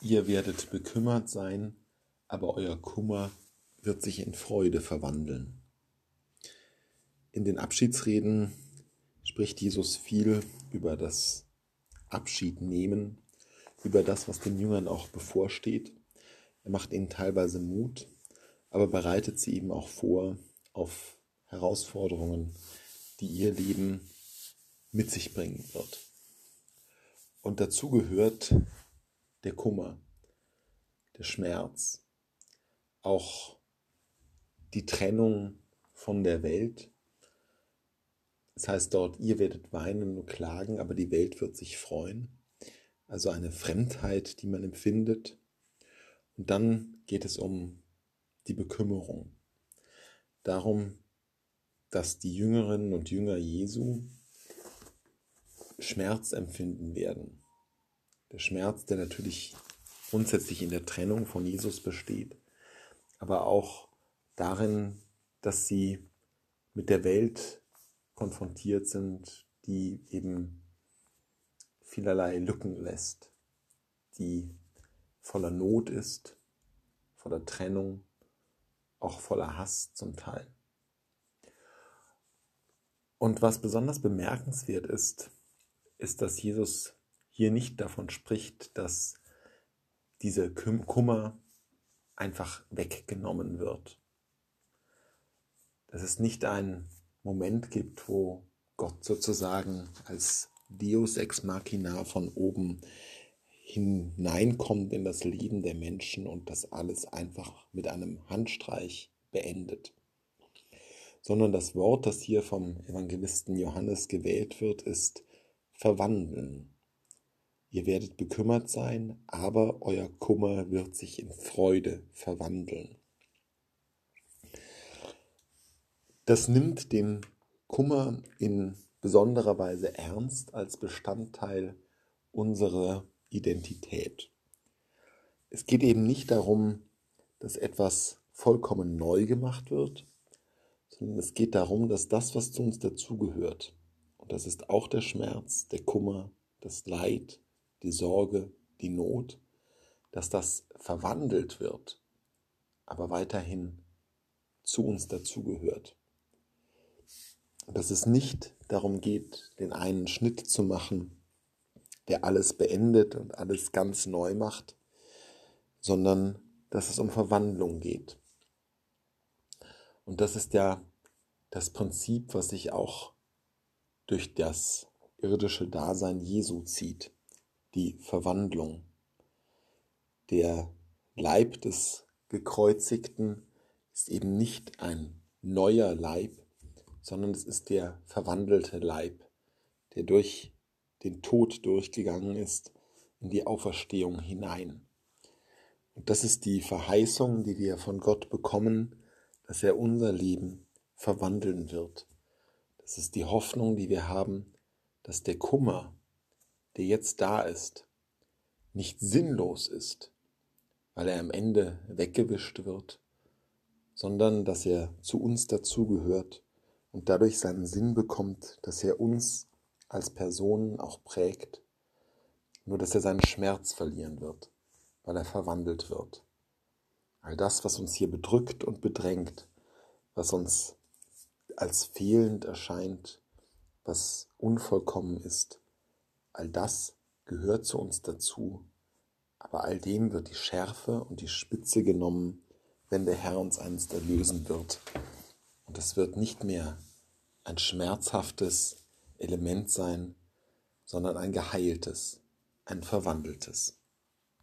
Ihr werdet bekümmert sein, aber euer Kummer wird sich in Freude verwandeln. In den Abschiedsreden spricht Jesus viel über das Abschiednehmen, über das, was den Jüngern auch bevorsteht. Er macht ihnen teilweise Mut, aber bereitet sie eben auch vor auf Herausforderungen, die ihr Leben mit sich bringen wird. Und dazu gehört der Kummer, der Schmerz, auch die Trennung von der Welt. Das heißt dort, ihr werdet weinen und klagen, aber die Welt wird sich freuen. Also eine Fremdheit, die man empfindet. Und dann geht es um die Bekümmerung. Darum, dass die Jüngerinnen und Jünger Jesu Schmerz empfinden werden. Der Schmerz, der natürlich grundsätzlich in der Trennung von Jesus besteht, aber auch darin, dass sie mit der Welt konfrontiert sind, die eben vielerlei Lücken lässt, die voller Not ist, voller Trennung, auch voller Hass zum Teil. Und was besonders bemerkenswert ist, ist, dass Jesus hier nicht davon spricht, dass dieser Kummer einfach weggenommen wird. Dass es nicht einen Moment gibt, wo Gott sozusagen als Deus ex machina von oben hineinkommt in das Leben der Menschen und das alles einfach mit einem Handstreich beendet. Sondern das Wort, das hier vom Evangelisten Johannes gewählt wird, ist verwandeln. Ihr werdet bekümmert sein, aber euer Kummer wird sich in Freude verwandeln. Das nimmt den Kummer in besonderer Weise ernst als Bestandteil unserer Identität. Es geht eben nicht darum, dass etwas vollkommen neu gemacht wird, sondern es geht darum, dass das, was zu uns dazugehört, und das ist auch der Schmerz, der Kummer, das Leid, die Sorge, die Not, dass das verwandelt wird, aber weiterhin zu uns dazugehört. Dass es nicht darum geht, den einen Schnitt zu machen, der alles beendet und alles ganz neu macht, sondern dass es um Verwandlung geht. Und das ist ja das Prinzip, was sich auch durch das irdische Dasein Jesu zieht die Verwandlung. Der Leib des Gekreuzigten ist eben nicht ein neuer Leib, sondern es ist der verwandelte Leib, der durch den Tod durchgegangen ist in die Auferstehung hinein. Und das ist die Verheißung, die wir von Gott bekommen, dass er unser Leben verwandeln wird. Das ist die Hoffnung, die wir haben, dass der Kummer, der jetzt da ist, nicht sinnlos ist, weil er am Ende weggewischt wird, sondern dass er zu uns dazugehört und dadurch seinen Sinn bekommt, dass er uns als Personen auch prägt, nur dass er seinen Schmerz verlieren wird, weil er verwandelt wird. All das, was uns hier bedrückt und bedrängt, was uns als fehlend erscheint, was unvollkommen ist, All das gehört zu uns dazu, aber all dem wird die Schärfe und die Spitze genommen, wenn der Herr uns einst erlösen wird. Und es wird nicht mehr ein schmerzhaftes Element sein, sondern ein geheiltes, ein verwandeltes.